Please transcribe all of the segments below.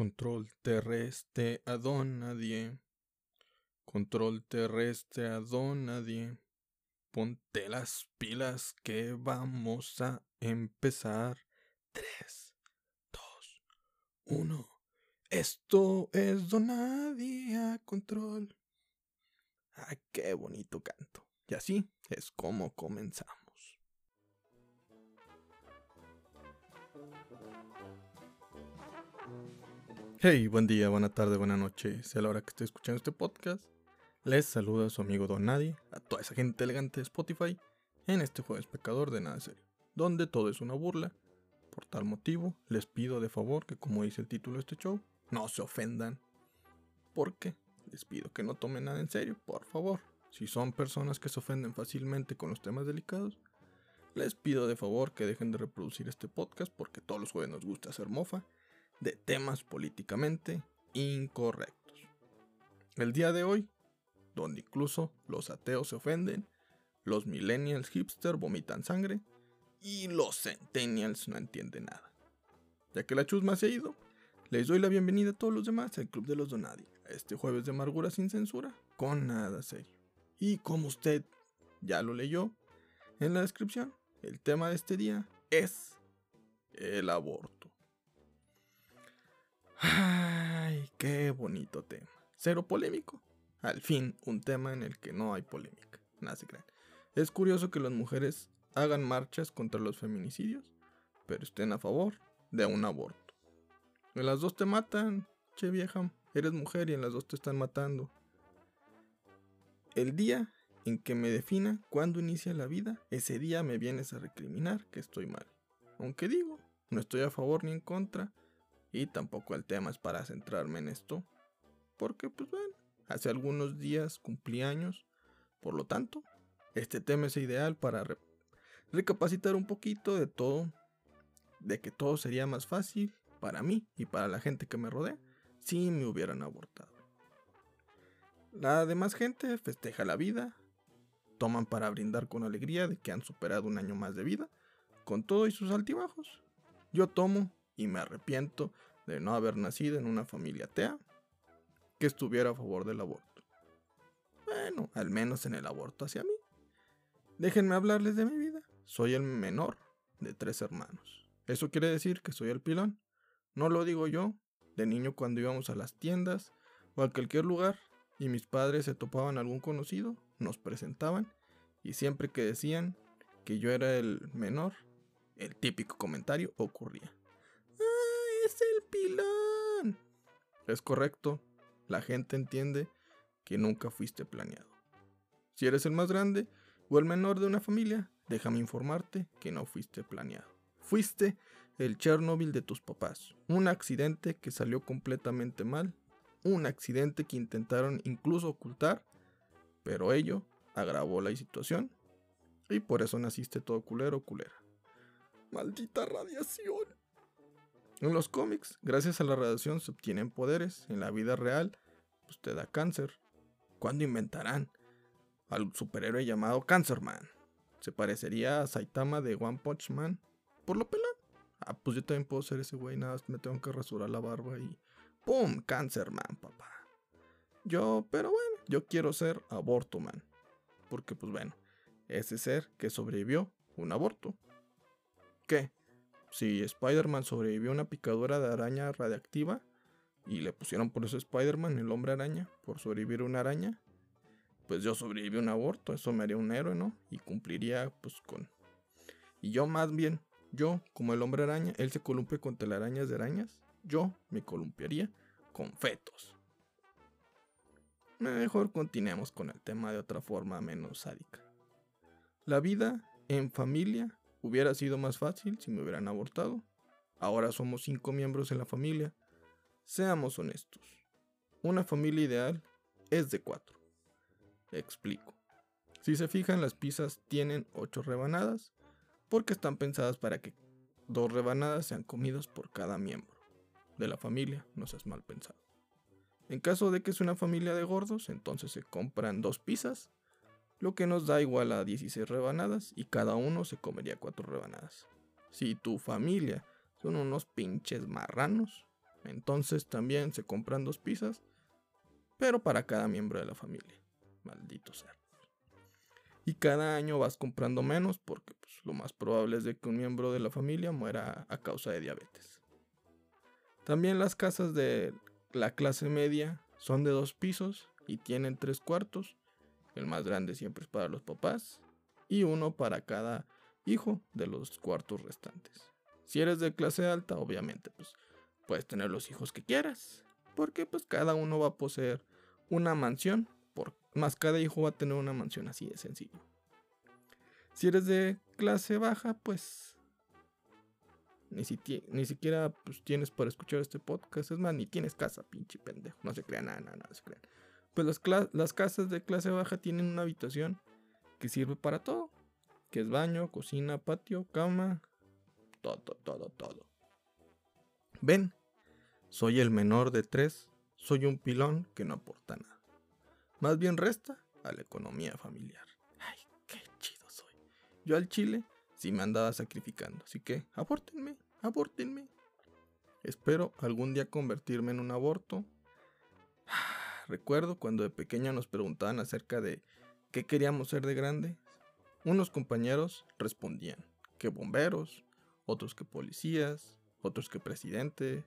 Control terrestre a don nadie. Control terrestre a don nadie. Ponte las pilas que vamos a empezar. 3, 2, 1. Esto es Donadie a control. Ah, qué bonito canto. Y así es como comenzamos. Hey, buen día, buena tarde, buena noche. Sea la hora que esté escuchando este podcast. Les saluda su amigo Don Nadie, a toda esa gente elegante de Spotify, en este jueves pecador de nada serio, donde todo es una burla. Por tal motivo, les pido de favor que, como dice el título de este show, no se ofendan. Porque les pido que no tomen nada en serio, por favor. Si son personas que se ofenden fácilmente con los temas delicados, les pido de favor que dejen de reproducir este podcast porque todos los jueves nos gusta hacer mofa de temas políticamente incorrectos. El día de hoy, donde incluso los ateos se ofenden, los millennials hipster vomitan sangre y los centennials no entienden nada. Ya que la chusma se ha ido, les doy la bienvenida a todos los demás al Club de los Donadi, este jueves de amargura sin censura, con nada serio. Y como usted ya lo leyó en la descripción, el tema de este día es el aborto. Ay, qué bonito tema. Cero polémico. Al fin, un tema en el que no hay polémica. Nada se. Es curioso que las mujeres hagan marchas contra los feminicidios, pero estén a favor de un aborto. En las dos te matan, che vieja. Eres mujer y en las dos te están matando. El día en que me defina cuándo inicia la vida, ese día me vienes a recriminar que estoy mal. Aunque digo, no estoy a favor ni en contra, y tampoco el tema es para centrarme en esto. Porque, pues bueno, hace algunos días cumplí años. Por lo tanto, este tema es ideal para recapacitar un poquito de todo. De que todo sería más fácil para mí y para la gente que me rodea si me hubieran abortado. La demás gente festeja la vida, toman para brindar con alegría de que han superado un año más de vida, con todo y sus altibajos. Yo tomo y me arrepiento de no haber nacido en una familia atea que estuviera a favor del aborto. Bueno, al menos en el aborto hacia mí. Déjenme hablarles de mi vida. Soy el menor de tres hermanos. Eso quiere decir que soy el pilón. No lo digo yo. De niño cuando íbamos a las tiendas o a cualquier lugar y mis padres se topaban algún conocido, nos presentaban y siempre que decían que yo era el menor, el típico comentario ocurría pilón. Es correcto, la gente entiende que nunca fuiste planeado. Si eres el más grande o el menor de una familia, déjame informarte que no fuiste planeado. Fuiste el Chernobyl de tus papás, un accidente que salió completamente mal, un accidente que intentaron incluso ocultar, pero ello agravó la situación y por eso naciste todo culero culera. Maldita radiación. En los cómics, gracias a la radiación se obtienen poderes. En la vida real, pues te da cáncer. ¿Cuándo inventarán al superhéroe llamado Cancerman? Se parecería a Saitama de One Punch Man. Por lo pelón. Ah, pues yo también puedo ser ese güey, nada me tengo que rasurar la barba y. ¡Pum! Cancerman, papá. Yo, pero bueno, yo quiero ser Aborto Man. Porque, pues bueno, ese ser que sobrevivió un aborto. ¿Qué? Si Spider-Man sobrevivió a una picadura de araña radiactiva y le pusieron por eso Spider-Man, el hombre araña, por sobrevivir a una araña, pues yo sobreviví a un aborto, eso me haría un héroe, ¿no? Y cumpliría pues con... Y yo más bien, yo como el hombre araña, él se columpia con telarañas de arañas, yo me columpiaría con fetos. Mejor continuemos con el tema de otra forma menos sádica. La vida en familia Hubiera sido más fácil si me hubieran abortado. Ahora somos cinco miembros en la familia. Seamos honestos. Una familia ideal es de cuatro. Explico. Si se fijan, las pizzas tienen ocho rebanadas porque están pensadas para que dos rebanadas sean comidas por cada miembro de la familia. No seas mal pensado. En caso de que es una familia de gordos, entonces se compran dos pizzas lo que nos da igual a 16 rebanadas y cada uno se comería 4 rebanadas. Si tu familia son unos pinches marranos, Entonces también se compran dos pizzas, pero para cada miembro de la familia. Maldito sea. Y cada año vas comprando menos porque pues, lo más probable es de que un miembro de la familia muera a causa de diabetes. También las casas de la clase media son de dos pisos y tienen tres cuartos. El más grande siempre es para los papás y uno para cada hijo de los cuartos restantes. Si eres de clase alta, obviamente, pues puedes tener los hijos que quieras, porque pues cada uno va a poseer una mansión, por, más cada hijo va a tener una mansión así de sencillo. Si eres de clase baja, pues ni, ni siquiera pues, tienes para escuchar este podcast, es más, ni tienes casa, pinche pendejo, no se crean, nada, nada, no se crean. Pues las, las casas de clase baja tienen una habitación que sirve para todo, que es baño, cocina, patio, cama, todo, todo, todo. Ven, soy el menor de tres, soy un pilón que no aporta nada. Más bien resta a la economía familiar. Ay, qué chido soy. Yo al chile sí me andaba sacrificando, así que abórtenme, abórtenme. Espero algún día convertirme en un aborto. Recuerdo cuando de pequeña nos preguntaban acerca de qué queríamos ser de grande. Unos compañeros respondían que bomberos, otros que policías, otros que presidentes.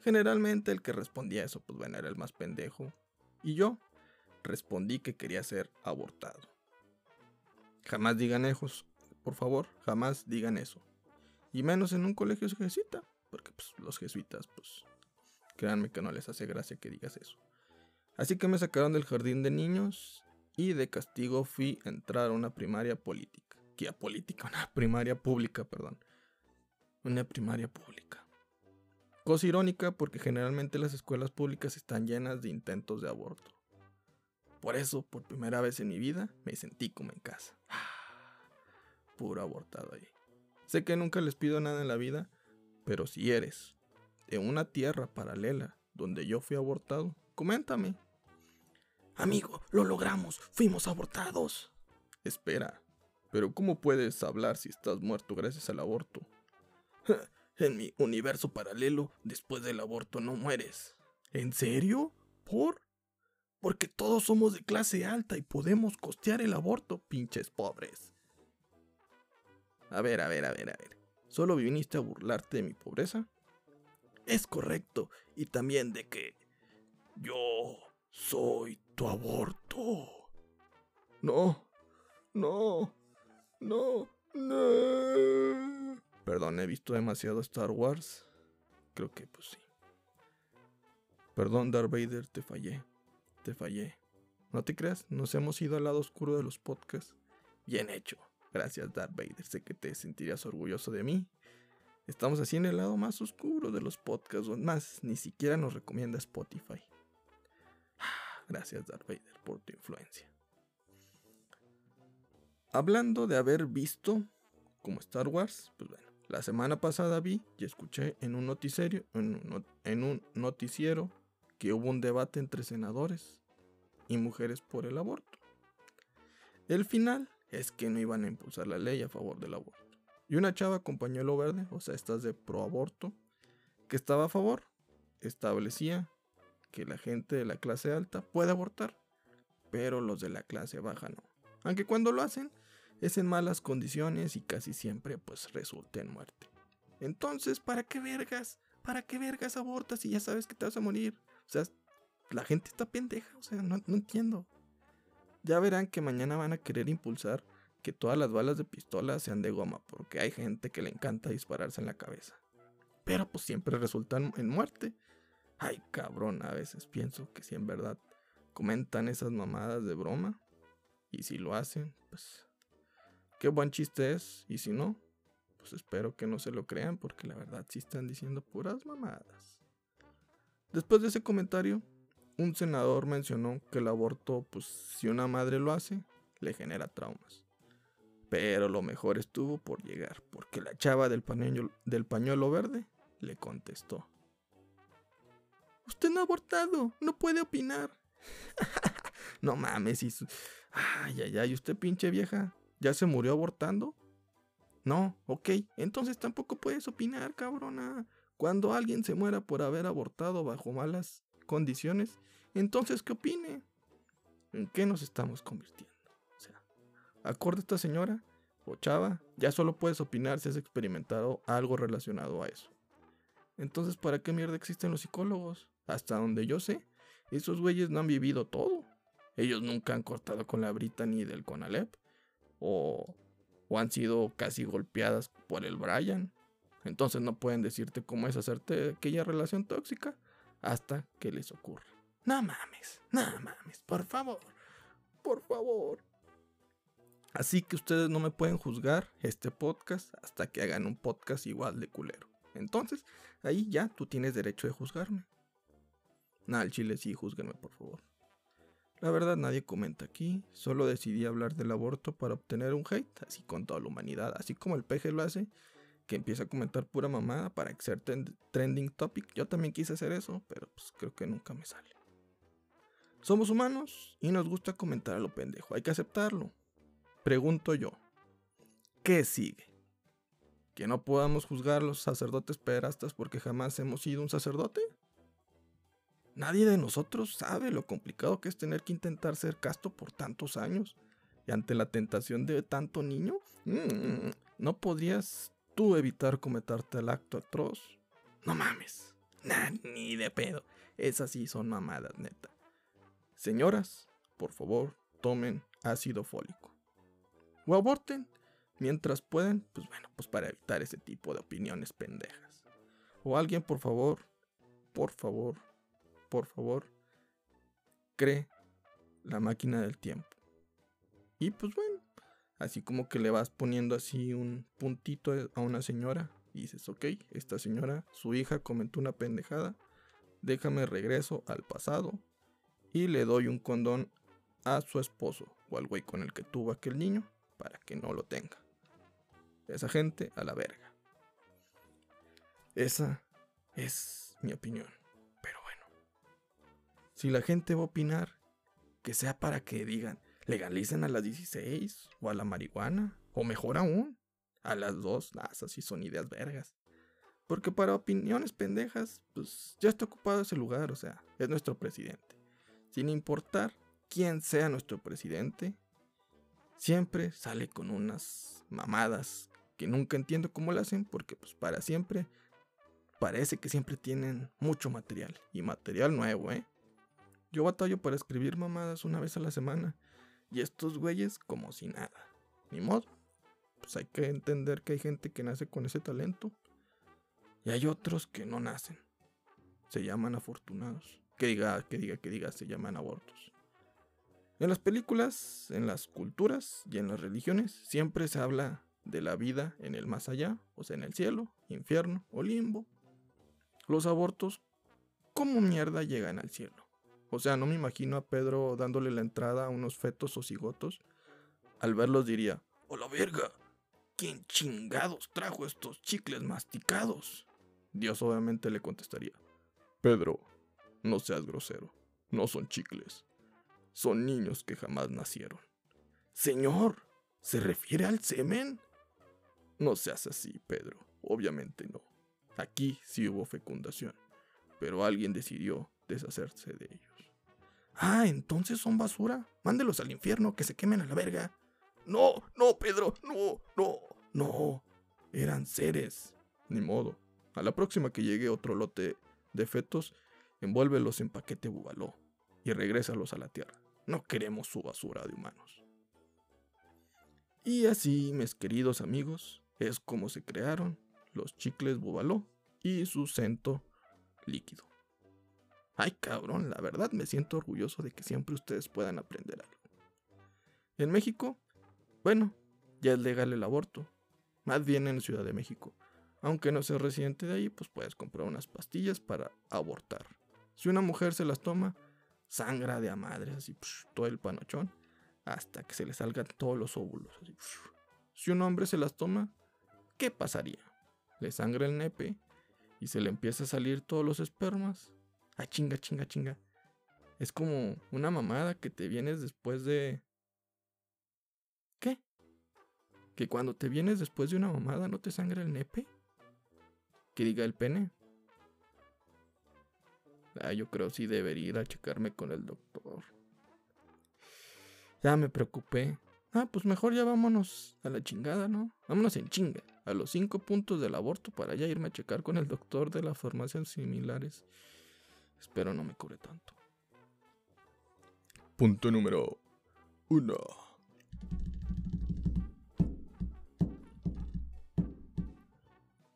Generalmente el que respondía eso, pues bueno, era el más pendejo. Y yo respondí que quería ser abortado. Jamás digan eso, por favor, jamás digan eso. Y menos en un colegio jesuita, porque pues, los jesuitas, pues, créanme que no les hace gracia que digas eso. Así que me sacaron del jardín de niños y de castigo fui a entrar a una primaria política política, una primaria pública, perdón. Una primaria pública. Cosa irónica porque generalmente las escuelas públicas están llenas de intentos de aborto. Por eso, por primera vez en mi vida, me sentí como en casa. Puro abortado ahí. Sé que nunca les pido nada en la vida, pero si eres en una tierra paralela donde yo fui abortado, coméntame. Amigo, lo logramos, fuimos abortados. Espera, pero ¿cómo puedes hablar si estás muerto gracias al aborto? en mi universo paralelo, después del aborto no mueres. ¿En serio? ¿Por? Porque todos somos de clase alta y podemos costear el aborto, pinches pobres. A ver, a ver, a ver, a ver. ¿Solo viniste a burlarte de mi pobreza? Es correcto, y también de que yo soy tu aborto. No, no, no, no. Perdón, he visto demasiado Star Wars. Creo que pues sí. Perdón, Darth Vader, te fallé. Te fallé. No te creas, nos hemos ido al lado oscuro de los podcasts. Bien hecho. Gracias, Darth Vader. Sé que te sentirías orgulloso de mí. Estamos así en el lado más oscuro de los podcasts. Más, ni siquiera nos recomienda Spotify. Gracias, Darth Vader, por tu influencia. Hablando de haber visto como Star Wars, pues bueno, la semana pasada vi y escuché en un noticiero, en un, noticiero que hubo un debate entre senadores y mujeres por el aborto. El final es que no iban a impulsar la ley a favor del aborto. Y una chava con pañuelo verde, o sea, estas de pro aborto, que estaba a favor, establecía que la gente de la clase alta puede abortar, pero los de la clase baja no. Aunque cuando lo hacen, es en malas condiciones y casi siempre pues resulta en muerte. Entonces, ¿para qué vergas? ¿Para qué vergas abortas si ya sabes que te vas a morir? O sea, la gente está pendeja, o sea, no entiendo. Ya verán que mañana van a querer impulsar que todas las balas de pistola sean de goma, porque hay gente que le encanta dispararse en la cabeza. Pero pues siempre resultan en muerte. Ay, cabrón, a veces pienso que si en verdad comentan esas mamadas de broma, y si lo hacen, pues qué buen chiste es. Y si no, pues espero que no se lo crean porque la verdad sí están diciendo puras mamadas. Después de ese comentario, un senador mencionó que el aborto, pues si una madre lo hace, le genera traumas. Pero lo mejor estuvo por llegar, porque la chava del pañuelo, verde le contestó. Usted no ha abortado, no puede opinar. no mames, y Ay, ay, ay, usted pinche vieja, ¿Ya se murió abortando? No, ok, entonces tampoco puedes opinar, cabrona. Cuando alguien se muera por haber abortado bajo malas condiciones, entonces ¿qué opine? ¿En qué nos estamos convirtiendo? Acorde esta señora o chava, ya solo puedes opinar si has experimentado algo relacionado a eso. Entonces, ¿para qué mierda existen los psicólogos? Hasta donde yo sé, esos güeyes no han vivido todo. Ellos nunca han cortado con la brita ni del Conalep. O, o han sido casi golpeadas por el Brian. Entonces no pueden decirte cómo es hacerte aquella relación tóxica hasta que les ocurra. No mames, no mames, por favor, por favor. Así que ustedes no me pueden juzgar este podcast hasta que hagan un podcast igual de culero. Entonces, ahí ya tú tienes derecho de juzgarme. Nah, chile sí, júzguenme por favor. La verdad nadie comenta aquí, solo decidí hablar del aborto para obtener un hate, así con toda la humanidad, así como el peje lo hace, que empieza a comentar pura mamada para ser trending topic. Yo también quise hacer eso, pero pues creo que nunca me sale. Somos humanos y nos gusta comentar a lo pendejo, hay que aceptarlo. Pregunto yo, ¿qué sigue? ¿Que no podamos juzgar a los sacerdotes pederastas porque jamás hemos sido un sacerdote? Nadie de nosotros sabe lo complicado que es tener que intentar ser casto por tantos años. Y ante la tentación de tanto niño, mm, no podrías tú evitar cometerte el acto atroz. No mames. ni de pedo. Esas sí son mamadas, neta. Señoras, por favor, tomen ácido fólico o aborten mientras pueden, pues bueno, pues para evitar ese tipo de opiniones pendejas. O alguien, por favor, por favor, por favor, cree la máquina del tiempo. Y pues bueno, así como que le vas poniendo así un puntito a una señora dices, ok, esta señora, su hija comentó una pendejada, déjame regreso al pasado y le doy un condón a su esposo o al güey con el que tuvo aquel niño para que no lo tenga. Esa gente a la verga. Esa es mi opinión. Pero bueno. Si la gente va a opinar, que sea para que digan, legalicen a las 16 o a la marihuana, o mejor aún, a las dos, esas sí son ideas vergas. Porque para opiniones pendejas, pues ya está ocupado ese lugar, o sea, es nuestro presidente. Sin importar quién sea nuestro presidente, siempre sale con unas mamadas que nunca entiendo cómo lo hacen porque pues para siempre parece que siempre tienen mucho material y material nuevo, ¿eh? Yo batallo para escribir mamadas una vez a la semana y estos güeyes como si nada. Ni modo. Pues hay que entender que hay gente que nace con ese talento y hay otros que no nacen. Se llaman afortunados. Que diga, que diga, que diga, se llaman abortos. En las películas, en las culturas y en las religiones siempre se habla de la vida en el más allá, o sea, en el cielo, infierno o limbo. Los abortos, ¿cómo mierda llegan al cielo? O sea, no me imagino a Pedro dándole la entrada a unos fetos o cigotos. Al verlos diría, ¡Hola verga! ¿Quién chingados trajo estos chicles masticados? Dios obviamente le contestaría, Pedro, no seas grosero, no son chicles, son niños que jamás nacieron. Señor, ¿se refiere al semen? No seas así, Pedro. Obviamente no. Aquí sí hubo fecundación, pero alguien decidió deshacerse de ellos. Ah, entonces son basura. Mándelos al infierno, que se quemen a la verga. No, no, Pedro, no, no, no. Eran seres. Ni modo. A la próxima que llegue otro lote de fetos, envuélvelos en paquete bubaló y regrésalos a la tierra. No queremos su basura de humanos. Y así, mis queridos amigos, es como se crearon los chicles Bubaló y su cento líquido. Ay cabrón, la verdad me siento orgulloso de que siempre ustedes puedan aprender algo. En México, bueno, ya es legal el aborto, más bien en Ciudad de México. Aunque no seas residente de ahí, pues puedes comprar unas pastillas para abortar. Si una mujer se las toma, sangra de a madres, así, todo el panochón, hasta que se le salgan todos los óvulos. Si un hombre se las toma, ¿qué pasaría? Le sangra el nepe y se le empieza a salir todos los espermas. Ah, chinga, chinga, chinga. Es como una mamada que te vienes después de... ¿Qué? ¿Que cuando te vienes después de una mamada no te sangra el nepe? Que diga el pene. Ah, yo creo sí debería ir a checarme con el doctor. Ya me preocupé. Ah, pues mejor ya vámonos a la chingada, ¿no? Vámonos en chinga. A los cinco puntos del aborto para ya irme a checar con el doctor de las farmacias similares. Espero no me cubre tanto. Punto número uno.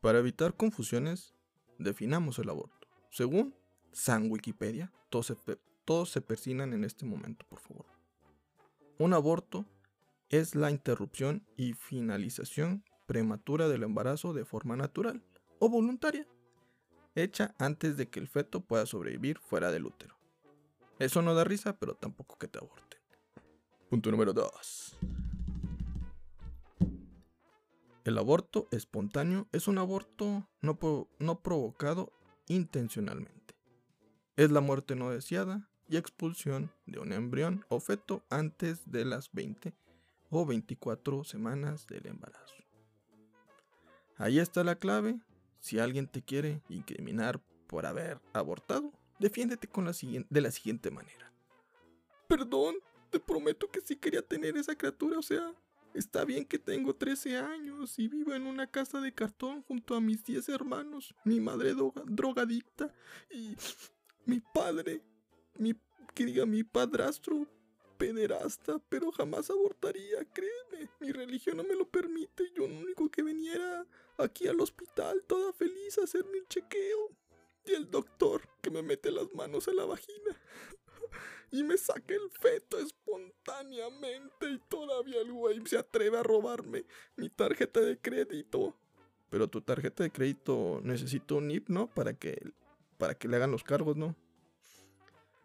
Para evitar confusiones, definamos el aborto. Según San Wikipedia, todos se, todos se persinan en este momento, por favor. Un aborto es la interrupción y finalización prematura del embarazo de forma natural o voluntaria, hecha antes de que el feto pueda sobrevivir fuera del útero. Eso no da risa, pero tampoco que te aborten. Punto número 2. El aborto espontáneo es un aborto no, no provocado intencionalmente. Es la muerte no deseada y expulsión de un embrión o feto antes de las 20 o 24 semanas del embarazo. Ahí está la clave. Si alguien te quiere incriminar por haber abortado, defiéndete de la siguiente manera. Perdón, te prometo que sí quería tener esa criatura, o sea, está bien que tengo 13 años y vivo en una casa de cartón junto a mis 10 hermanos, mi madre drogadicta y mi padre mi, que diga mi padrastro pederasta, pero jamás abortaría, créeme. Mi religión no me lo permite. Yo lo único que venía aquí al hospital, toda feliz, a hacerme un chequeo. Y el doctor que me mete las manos a la vagina y me saca el feto espontáneamente. Y todavía el güey se atreve a robarme mi tarjeta de crédito. Pero tu tarjeta de crédito necesita un NIP, ¿no? Para que, para que le hagan los cargos, ¿no?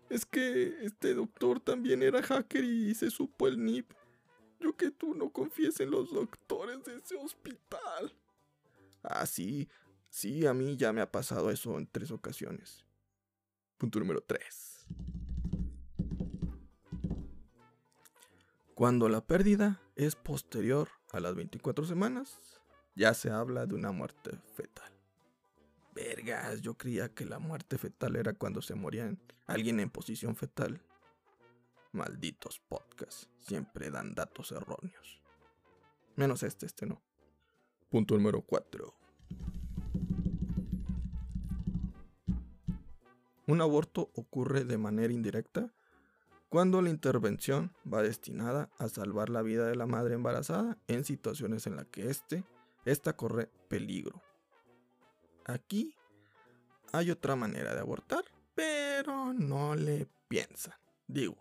Es que este doctor también era hacker y se supo el NIP. Yo que tú no confíes en los doctores de ese hospital. Ah, sí, sí, a mí ya me ha pasado eso en tres ocasiones. Punto número 3. Cuando la pérdida es posterior a las 24 semanas, ya se habla de una muerte fetal. Vergas, yo creía que la muerte fetal era cuando se moría alguien en posición fetal. Malditos podcasts, siempre dan datos erróneos. Menos este, este no. Punto número 4. Un aborto ocurre de manera indirecta cuando la intervención va destinada a salvar la vida de la madre embarazada en situaciones en las que este, esta corre peligro Aquí hay otra manera de abortar, pero no le piensan. Digo,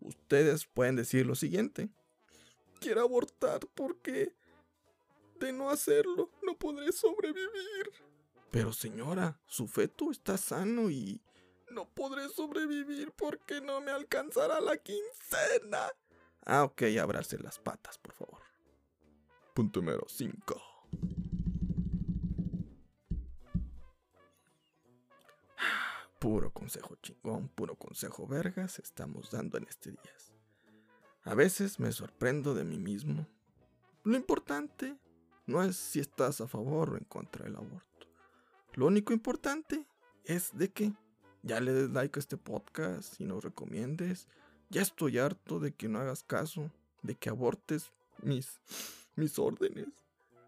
ustedes pueden decir lo siguiente. Quiero abortar porque de no hacerlo no podré sobrevivir. Pero señora, su feto está sano y no podré sobrevivir porque no me alcanzará la quincena. Ah, ok, abrace las patas, por favor. Punto número 5. Puro consejo chingón, puro consejo vergas estamos dando en este día. A veces me sorprendo de mí mismo. Lo importante no es si estás a favor o en contra del aborto. Lo único importante es de que ya le des like a este podcast y nos recomiendes. Ya estoy harto de que no hagas caso, de que abortes mis, mis órdenes.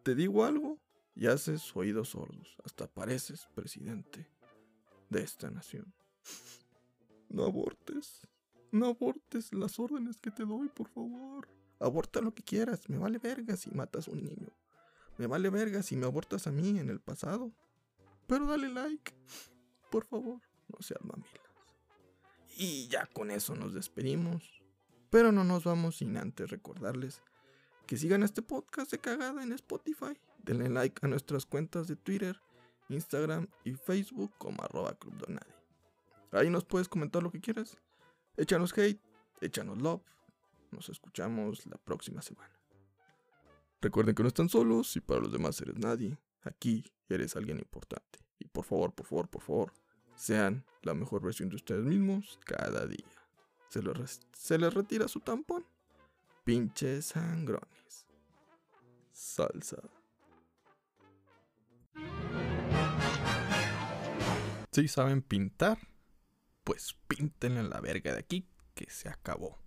Te digo algo y haces oídos sordos. Hasta pareces presidente de esta nación. No abortes. No abortes las órdenes que te doy, por favor. Aborta lo que quieras. Me vale verga si matas a un niño. Me vale verga si me abortas a mí en el pasado. Pero dale like. Por favor, no seas mamilas. Y ya con eso nos despedimos. Pero no nos vamos sin antes recordarles que sigan este podcast de cagada en Spotify. Denle like a nuestras cuentas de Twitter Instagram y Facebook como arroba Club Donadi. Ahí nos puedes comentar lo que quieras. Échanos hate, échanos love. Nos escuchamos la próxima semana. Recuerden que no están solos y para los demás eres nadie. Aquí eres alguien importante. Y por favor, por favor, por favor, sean la mejor versión de ustedes mismos cada día. Se les, se les retira su tampón. Pinches sangrones. Salsa. Si saben pintar, pues píntenle la verga de aquí que se acabó.